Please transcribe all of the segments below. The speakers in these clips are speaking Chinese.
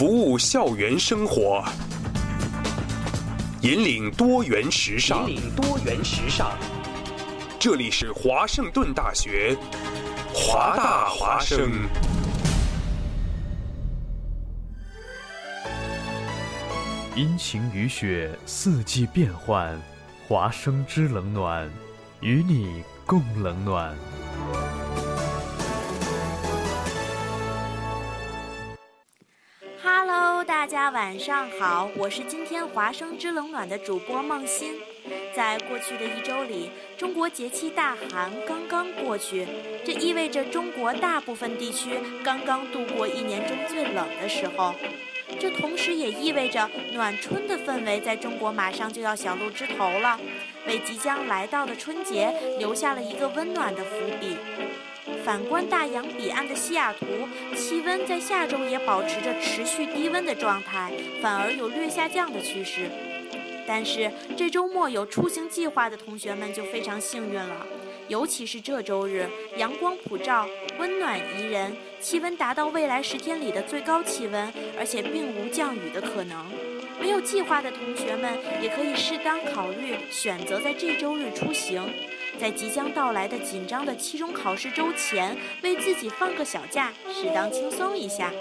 服务校园生活，引领多元时尚。引领多元时尚。这里是华盛顿大学，华大华生。阴晴雨雪，四季变换，华生之冷暖，与你共冷暖。晚上好，我是今天华生之冷暖的主播梦欣。在过去的一周里，中国节气大寒刚刚过去，这意味着中国大部分地区刚刚度过一年中最冷的时候。这同时也意味着暖春的氛围在中国马上就要小露枝头了，为即将来到的春节留下了一个温暖的伏笔。反观大洋彼岸的西雅图，气温在下周也保持着持续低温的状态，反而有略下降的趋势。但是这周末有出行计划的同学们就非常幸运了，尤其是这周日，阳光普照，温暖宜人，气温达到未来十天里的最高气温，而且并无降雨的可能。没有计划的同学们也可以适当考虑选择在这周日出行。在即将到来的紧张的期中考试周前，为自己放个小假，适当轻松一下。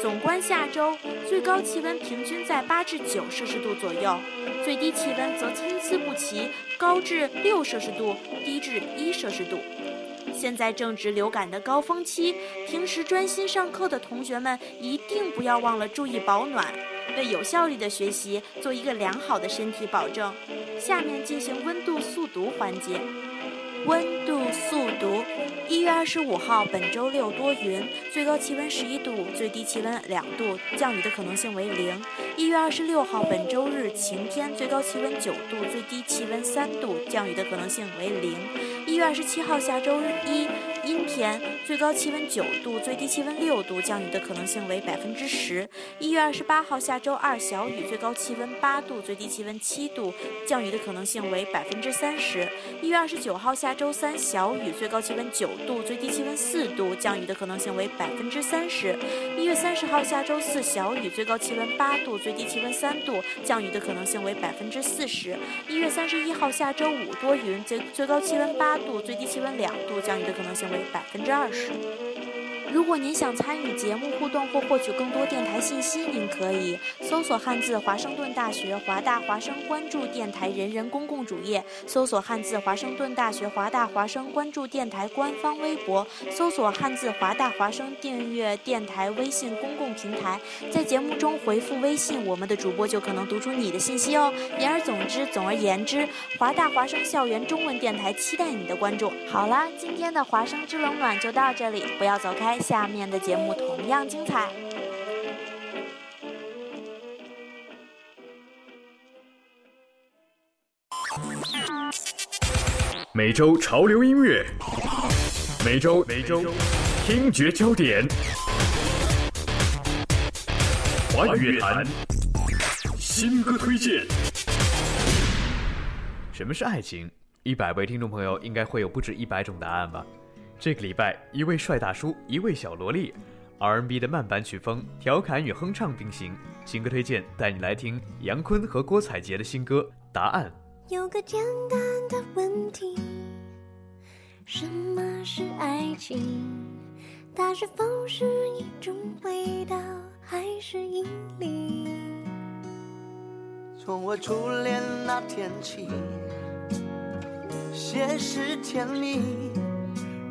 总观下周，最高气温平均在八至九摄氏度左右，最低气温则参差不齐，高至六摄氏度，低至一摄氏度。现在正值流感的高峰期，平时专心上课的同学们一定不要忘了注意保暖，为有效率的学习做一个良好的身体保证。下面进行温度速读环节。温度速读：一月二十五号，本周六多云，最高气温十一度，最低气温两度，降雨的可能性为零。一月二十六号，本周日晴天，最高气温九度，最低气温三度，降雨的可能性为零。一月二十七号，下周一，阴天，最高气温九度，最低气温六度，降雨的可能性为百分之十。一月二十八号，下周二，小雨，最高气温八度，最低气温七度，降雨的可能性为百分之三十。一月二十九号，下周三，小雨，最高气温九度，最低气温四度，降雨的可能性为百分之三十。一月三十号，下周四，小雨，最高气温八度，最低气温三度，降雨的可能性为百分之四十。一月三十一号，下周五，多云，最最高气温八度，最低气温两度，降雨的可能性为百分之二十。如果您想参与节目互动或获取更多电台信息，您可以搜索汉字华盛顿大学华大华生，关注电台人人公共主页；搜索汉字华盛顿大学华大华生，关注电台官方微博；搜索汉字华大华生，订阅电台微信公共平台。在节目中回复微信，我们的主播就可能读出你的信息哦。言而总之，总而言之，华大华生校园中文电台期待你的关注。好啦，今天的华生之冷暖就到这里，不要走开。下面的节目同样精彩。每周潮流音乐，每周每周听觉焦点，华语乐坛新歌推荐。什么是爱情？一百位听众朋友应该会有不止一百种答案吧。这个礼拜，一位帅大叔，一位小萝莉，R&B 的慢板曲风，调侃与哼唱并行。新歌推荐带你来听杨坤和郭采洁的新歌《答案》。有个简单的问题：什么是爱情？它是否是一种味道，还是引力？从我初恋那天起，先是甜蜜。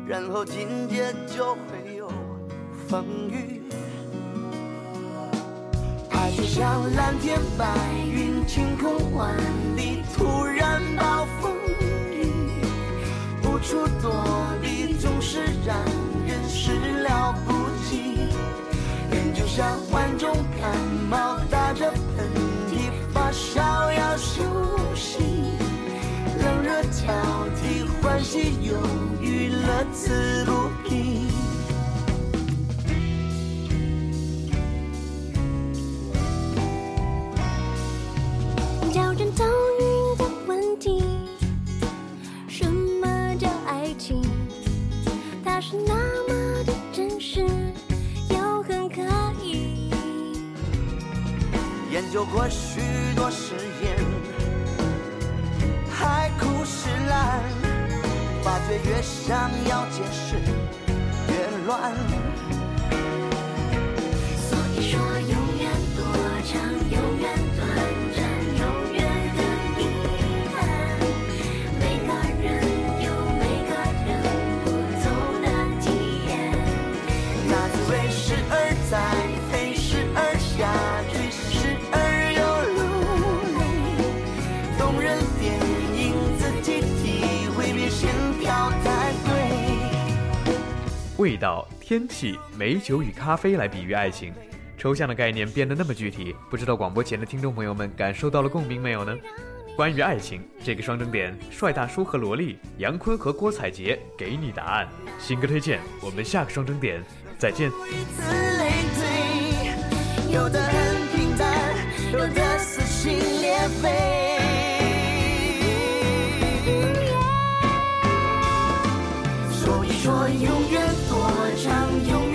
然后紧接就会有风雨，爱就像蓝天白云，晴空万里，突然暴风雨，无处躲避，总是让人始料不及。人就像患重感冒，打着喷嚏，发烧要休息，冷热交替，欢喜忧郁。乐此不疲。叫人头晕的问题，什么叫爱情？它是那么的真实，又很可疑。研究过许多实验，海枯石烂，发觉越想要解释越乱。味道、天气、美酒与咖啡来比喻爱情，抽象的概念变得那么具体，不知道广播前的听众朋友们感受到了共鸣没有呢？关于爱情这个双争点，帅大叔和萝莉，杨坤和郭采洁给你答案。新歌推荐，我们下个双争点再见。有的很平淡，有的撕心裂肺。说，永远多长，永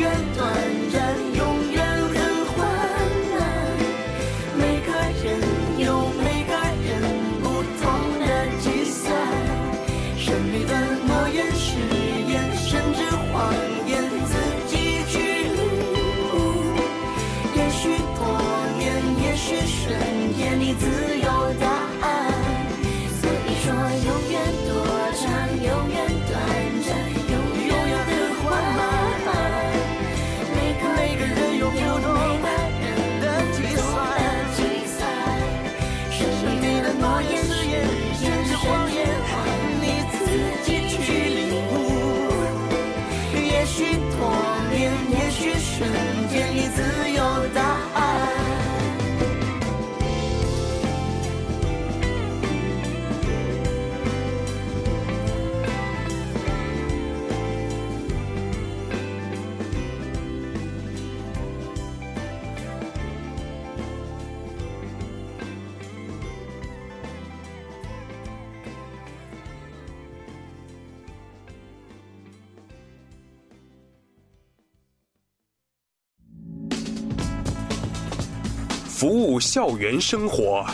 校园生活，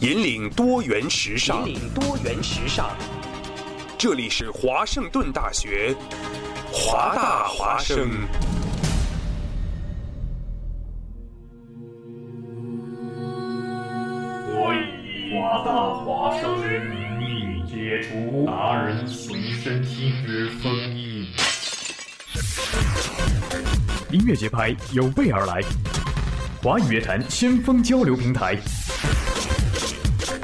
引领多元时尚。引领多元时尚。这里是华盛顿大学，华大华生。我以华大华生之名义解除达人随身听之封印。音乐节拍有备而来，华语乐坛先锋交流平台，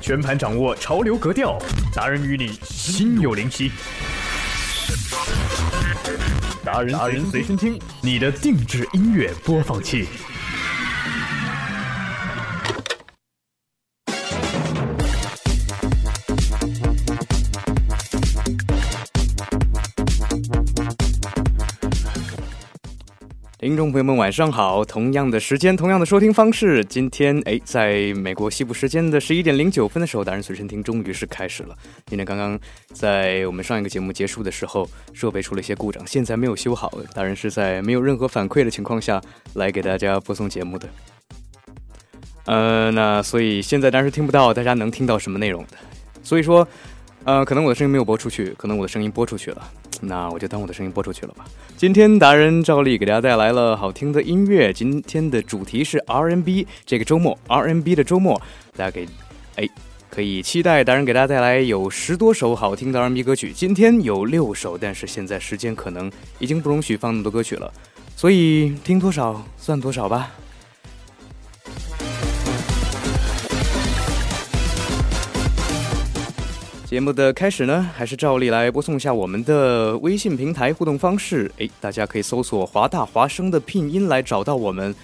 全盘掌握潮流格调，达人与你心有灵犀。达人随身听，你的定制音乐播放器。听众朋友们，晚上好！同样的时间，同样的收听方式，今天哎，在美国西部时间的十一点零九分的时候，达人随身听终于是开始了。今天刚刚在我们上一个节目结束的时候，设备出了一些故障，现在没有修好。达人是在没有任何反馈的情况下来给大家播送节目的。呃，那所以现在当然是听不到大家能听到什么内容的，所以说，呃，可能我的声音没有播出去，可能我的声音播出去了，那我就当我的声音播出去了吧。今天达人照例给大家带来了好听的音乐，今天的主题是 R N B，。这个周末 R N B 的周末，大家给哎可以期待达人给大家带来有十多首好听的 R N B 歌曲。今天有六首，但是现在时间可能已经不容许放那么多歌曲了，所以听多少算多少吧。节目的开始呢，还是照例来播送一下我们的微信平台互动方式。诶，大家可以搜索“华大华生”的拼音来找到我们。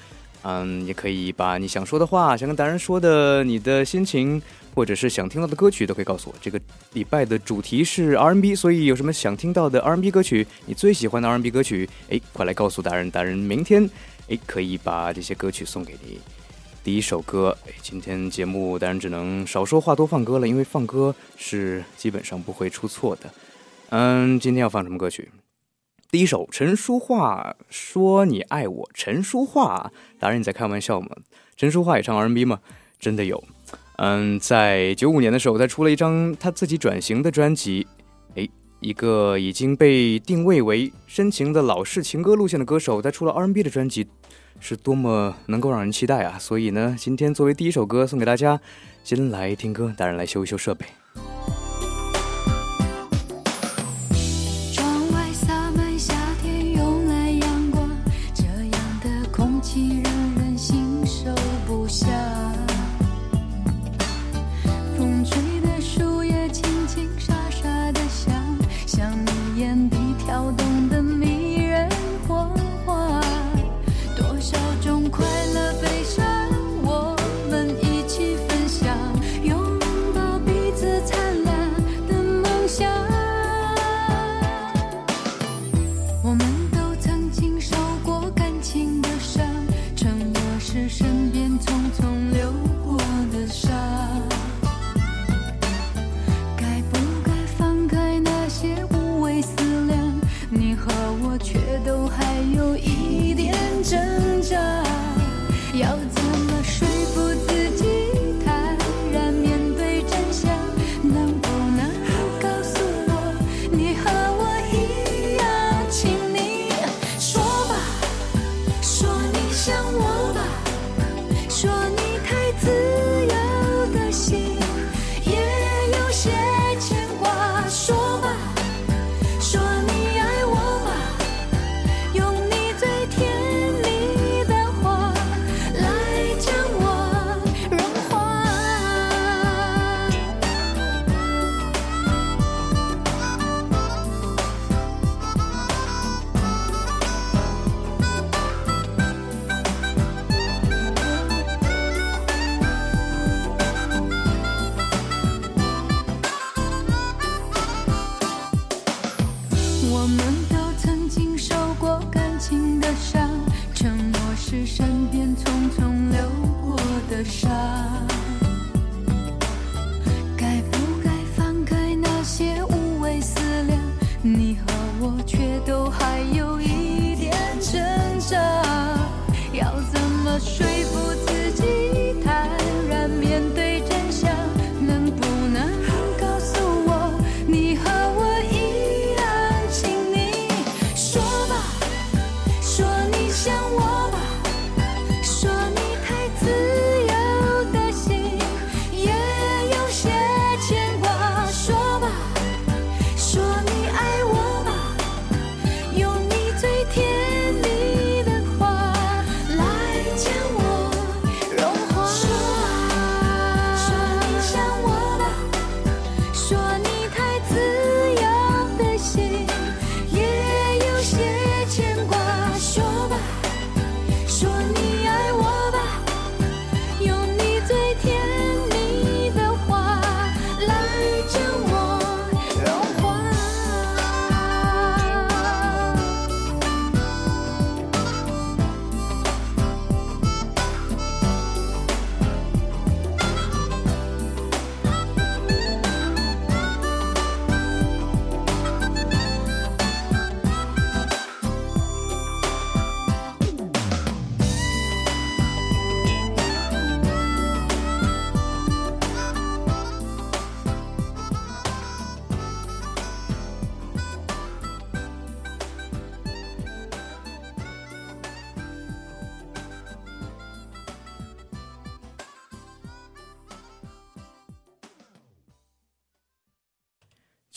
嗯，也可以把你想说的话、想跟达人说的、你的心情，或者是想听到的歌曲，都可以告诉我。这个礼拜的主题是 R&B，所以有什么想听到的 R&B 歌曲，你最喜欢的 R&B 歌曲，诶，快来告诉达人，达人明天诶可以把这些歌曲送给你。第一首歌，哎，今天节目当然只能少说话多放歌了，因为放歌是基本上不会出错的。嗯，今天要放什么歌曲？第一首陈淑桦说你爱我，陈淑桦，达人你在开玩笑吗？陈淑桦也唱 R&B 吗？真的有。嗯，在九五年的时候，他出了一张他自己转型的专辑。哎，一个已经被定位为深情的老式情歌路线的歌手，他出了 R&B 的专辑，是多么能够让人期待啊！所以呢，今天作为第一首歌送给大家，先来听歌，达人来修一修设备。像我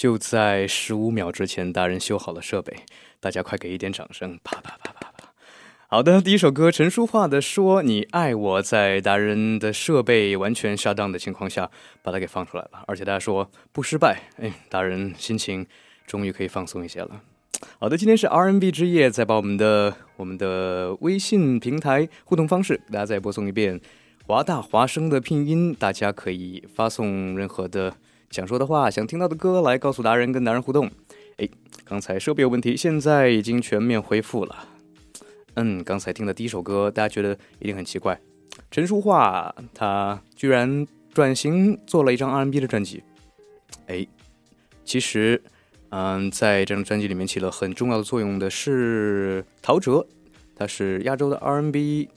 就在十五秒之前，达人修好了设备，大家快给一点掌声！啪啪啪啪啪。好的，第一首歌陈淑桦的《说你爱我》，在达人的设备完全下档的情况下，把它给放出来了，而且大家说不失败，哎，达人心情终于可以放松一些了。好的，今天是 R N B 之夜，再把我们的我们的微信平台互动方式给大家再播送一遍，华大华声的拼音，大家可以发送任何的想说的话、想听到的歌来告诉达人，跟达人互动。哎，刚才设备有问题，现在已经全面恢复了。嗯，刚才听的第一首歌，大家觉得一定很奇怪，陈淑桦她居然转型做了一张 R&B 的专辑。哎，其实嗯，在这张专辑里面起了很重要的作用的是陶喆，他是亚洲的 R&B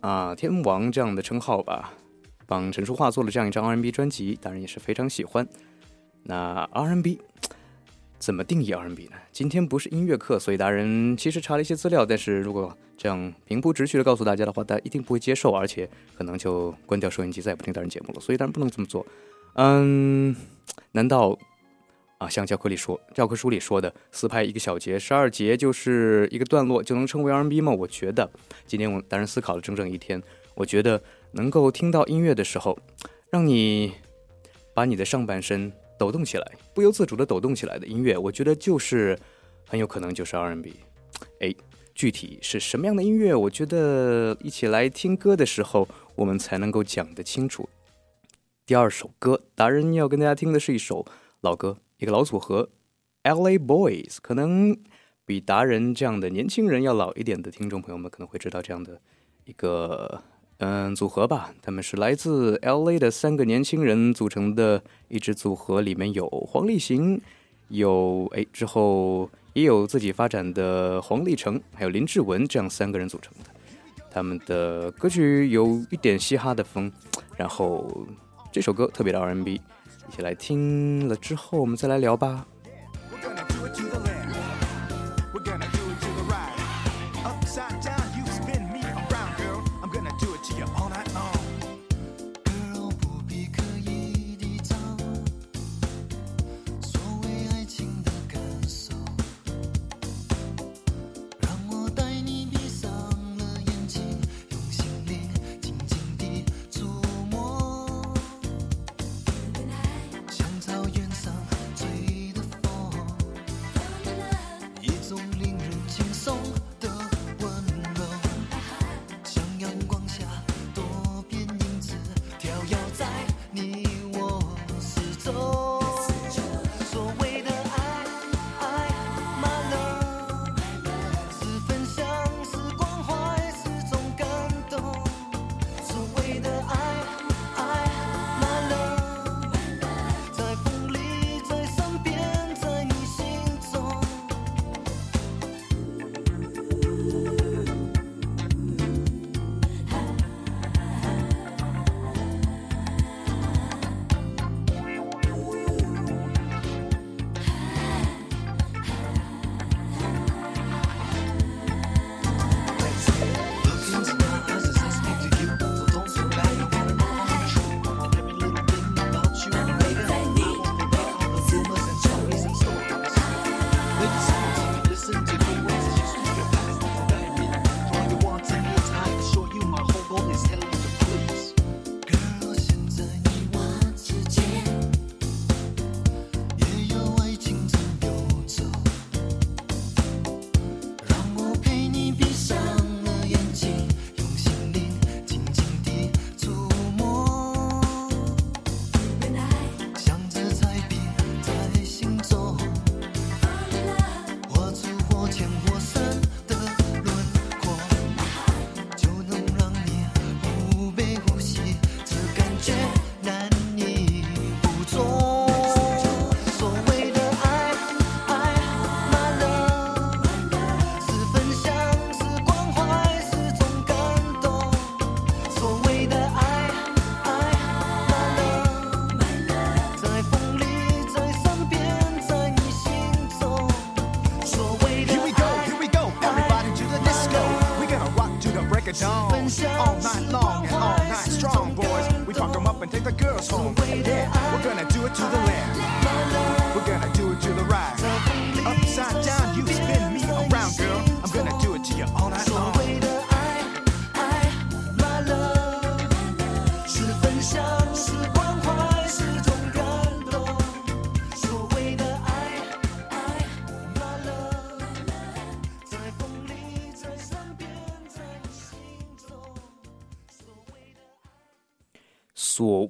啊天王这样的称号吧，帮陈淑桦做了这样一张 R&B 专辑，当然也是非常喜欢。那 R&B 怎么定义 R&B 呢？今天不是音乐课，所以达人其实查了一些资料，但是如果这样平铺直叙的告诉大家的话，大家一定不会接受，而且可能就关掉收音机，再也不听达人节目了。所以当然不能这么做。嗯，难道啊，像教科里说，教科书里说的四拍一个小节，十二节就是一个段落，就能称为 R&B 吗？我觉得今天我达人思考了整整一天，我觉得能够听到音乐的时候，让你把你的上半身。抖动起来，不由自主的抖动起来的音乐，我觉得就是很有可能就是 R&B。哎，具体是什么样的音乐？我觉得一起来听歌的时候，我们才能够讲得清楚。第二首歌，达人要跟大家听的是一首老歌，一个老组合，L.A. Boys。可能比达人这样的年轻人要老一点的听众朋友们可能会知道这样的一个。嗯，组合吧，他们是来自 L A 的三个年轻人组成的一支组合，里面有黄立行，有哎之后也有自己发展的黄立成，还有林志文，这样三个人组成的。他们的歌曲有一点嘻哈的风，然后这首歌特别的 R N B，一起来听了之后，我们再来聊吧。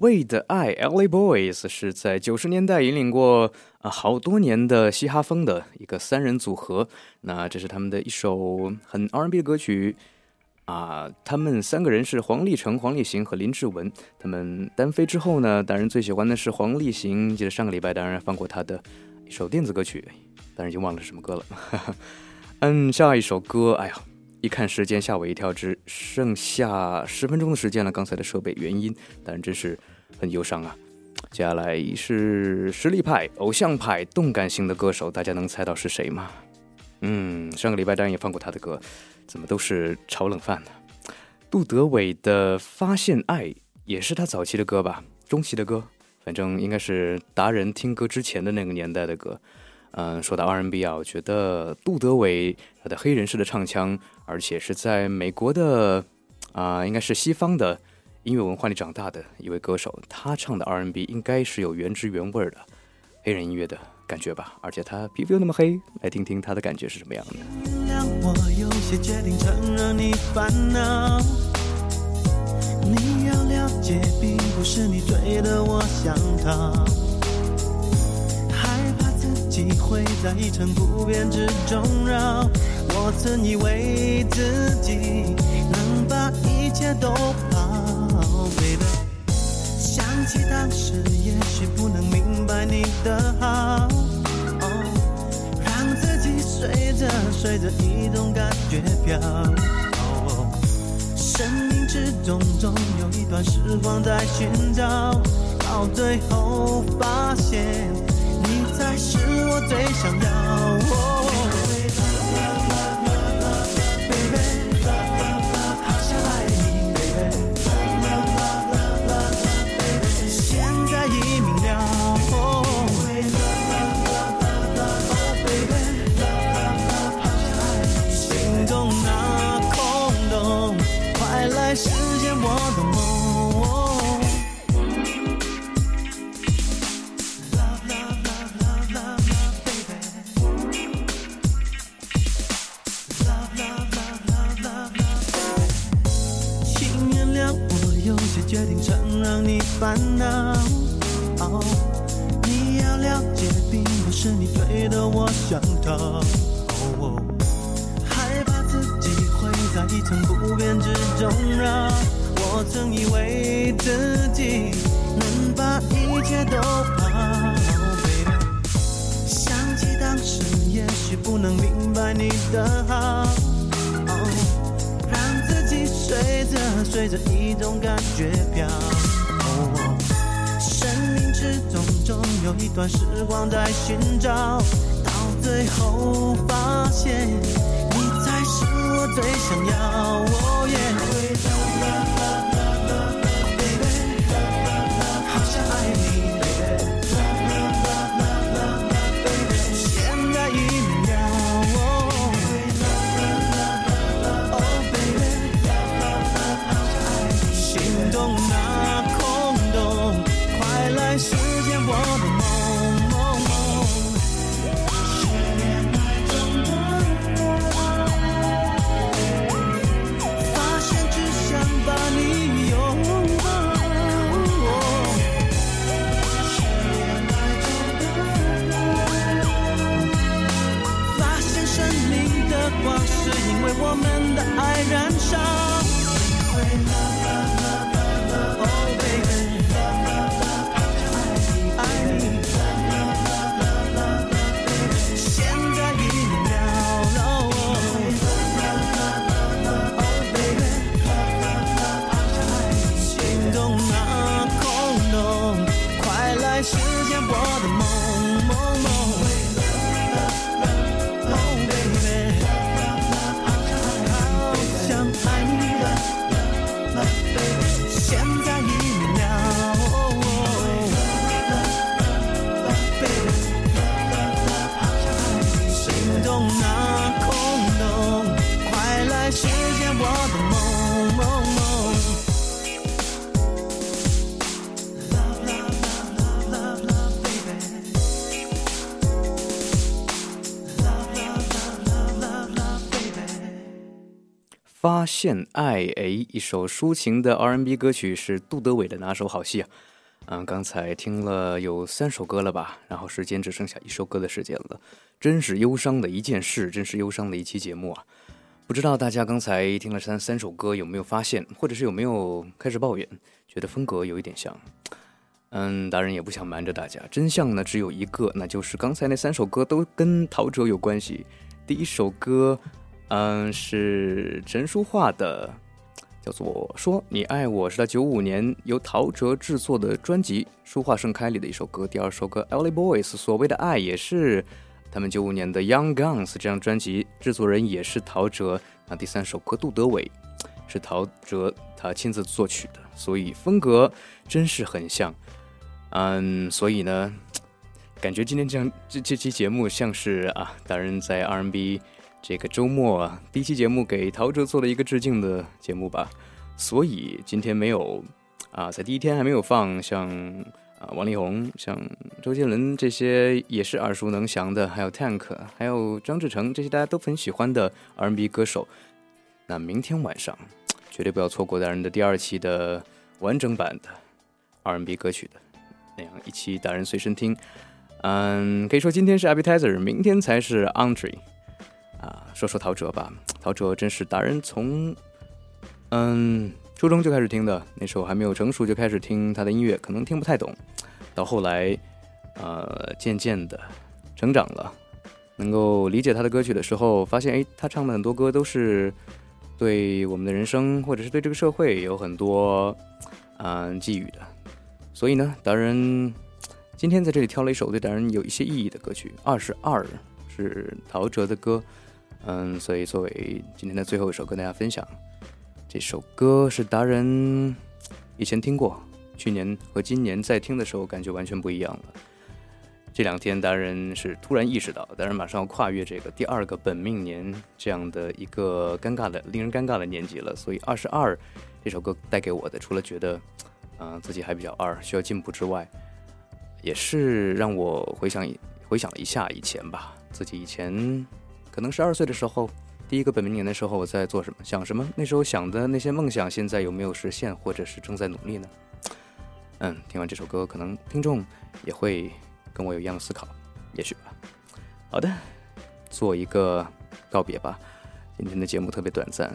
谓的爱，L.A. Boys 是在九十年代引领过啊好多年的嘻哈风的一个三人组合。那这是他们的一首很 R&B 的歌曲啊。他们三个人是黄立成、黄立行和林志文。他们单飞之后呢，当然最喜欢的是黄立行。记得上个礼拜当然放过他的一首电子歌曲，但是已经忘了是什么歌了。嗯，下一首歌，哎呀，一看时间吓我一跳，只剩下十分钟的时间了。刚才的设备原因，但真是很忧伤啊。接下来是实力派、偶像派、动感型的歌手，大家能猜到是谁吗？嗯，上个礼拜当然也放过他的歌，怎么都是炒冷饭呢？杜德伟的《发现爱》也是他早期的歌吧，中期的歌，反正应该是达人听歌之前的那个年代的歌。嗯，说到 R&B 啊，我觉得杜德伟他的黑人式的唱腔，而且是在美国的啊，应该是西方的音乐文化里长大的一位歌手，他唱的 R&B 应该是有原汁原味的黑人音乐的感觉吧。而且他皮肤又那么黑，来听听他的感觉是什么样的。让我有些决定承认你烦恼。你要了解，并不是你追的我想逃，害怕自己会在一成不变之中绕。我曾以为自己一切都好，baby。想起当时，也许不能明白你的好。让自己随着随着一种感觉飘。哦生命之中总有一段时光在寻找，到最后发现你才是我最想要。烦恼。哦，你要了解，并不是你追的我想逃。哦，害怕自己会在一成不变之中绕。我曾以为自己能把一切都好，baby。想起当时，也许不能明白你的好。哦让自己随着随着一种感觉飘。始终总有一段时光在寻找，到最后发现你才是我最想要。哦耶，baby，好想爱你，baby。现在已明了。哦 baby，心中那，时间我们现爱，哎，一首抒情的 R&B 歌曲是杜德伟的拿手好戏啊！嗯，刚才听了有三首歌了吧，然后时间只剩下一首歌的时间了，真是忧伤的一件事，真是忧伤的一期节目啊！不知道大家刚才听了三三首歌有没有发现，或者是有没有开始抱怨，觉得风格有一点像？嗯，达人也不想瞒着大家，真相呢只有一个，那就是刚才那三首歌都跟陶喆有关系。第一首歌，嗯，是陈淑桦的，叫做《说你爱我》，是他九五年由陶喆制作的专辑《书画盛开》里的一首歌。第二首歌《Ellie Boys》，所谓的爱也是他们九五年的《Young Guns》这张专辑，制作人也是陶喆。那第三首歌《杜德伟》是陶喆他亲自作曲的，所以风格真是很像。嗯，所以呢，感觉今天这样这这期节目像是啊，达人在 R&B 这个周末啊第一期节目给陶喆做了一个致敬的节目吧。所以今天没有啊，在第一天还没有放像啊王力宏、像周杰伦这些也是耳熟能详的，还有 Tank，还有张志成这些大家都很喜欢的 R&B 歌手。那明天晚上绝对不要错过达人的第二期的完整版的 R&B 歌曲的。那样一期达人随身听，嗯，可以说今天是 appetizer，明天才是 entree，说说陶喆吧，陶喆真是达人从，嗯，初中就开始听的，那时候还没有成熟就开始听他的音乐，可能听不太懂，到后来，呃，渐渐的成长了，能够理解他的歌曲的时候，发现哎，他唱的很多歌都是对我们的人生或者是对这个社会有很多嗯寄语的。所以呢，达人今天在这里挑了一首对达人有一些意义的歌曲，《二十二》是陶喆的歌，嗯，所以作为今天的最后一首跟大家分享。这首歌是达人以前听过，去年和今年在听的时候感觉完全不一样了。这两天达人是突然意识到，达人马上要跨越这个第二个本命年这样的一个尴尬的、令人尴尬的年纪了，所以《二十二》这首歌带给我的，除了觉得。嗯，自己还比较二，需要进步之外，也是让我回想回想了一下以前吧。自己以前可能十二岁的时候，第一个本命年的时候，我在做什么，想什么？那时候想的那些梦想，现在有没有实现，或者是正在努力呢？嗯，听完这首歌，可能听众也会跟我有一样的思考，也许吧。好的，做一个告别吧。今天的节目特别短暂。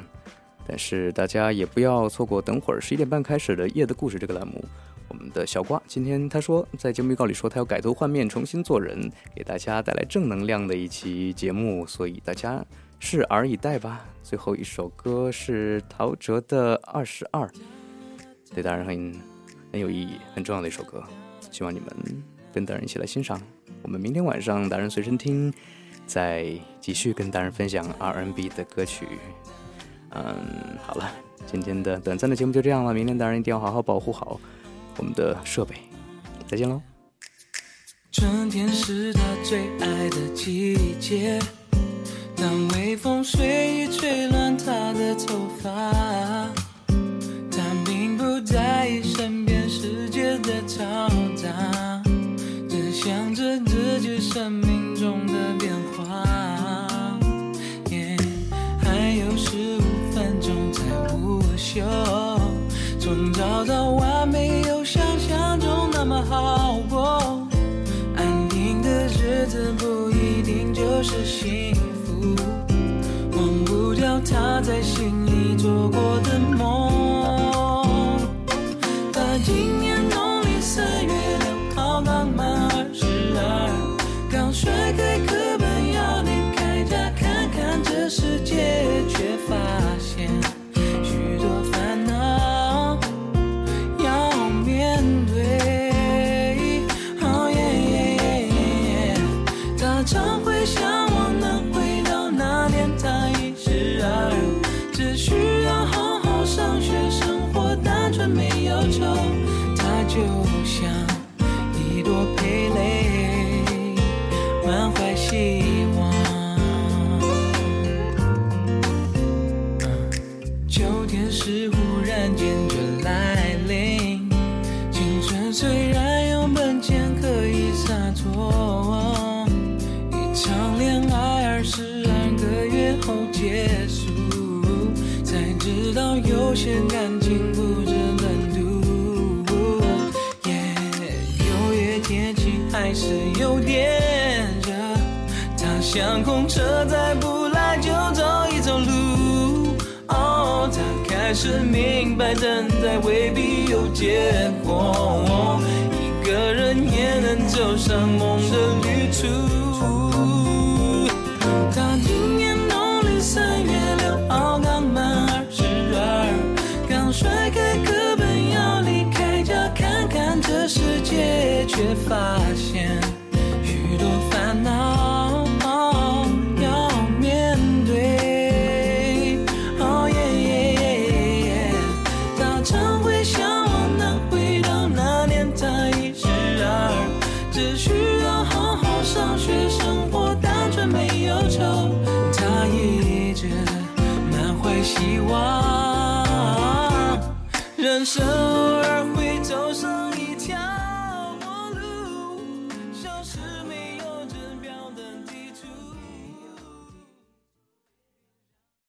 但是大家也不要错过，等会儿十一点半开始的《夜的故事》这个栏目。我们的小瓜今天他说在节目预告里说他要改头换面，重新做人，给大家带来正能量的一期节目，所以大家拭而以待吧。最后一首歌是陶喆的《二十二》，对大人很很有意义、很重要的一首歌，希望你们跟大人一起来欣赏。我们明天晚上达人随身听再继续跟大人分享 R&B 的歌曲。嗯，好了，今天的短暂的节目就这样了。明天当然一定要好好保护好我们的设备。再见喽。春天是他最爱的季节，当微风随意吹乱他的头发，他并不在意身边世界的嘈杂，只想着自己生命中的变化。还有十五分钟才午休，从早到晚么好过。安定的日子不一定就是幸福，忘不掉他在心里做过的梦。像空车，再不来就走一走路。哦，他开始明白，等待未必有结果。一个人也能走上梦的旅途。他今年农历三月六号刚满二十二，刚甩开课本要离开家看看这世界，却发现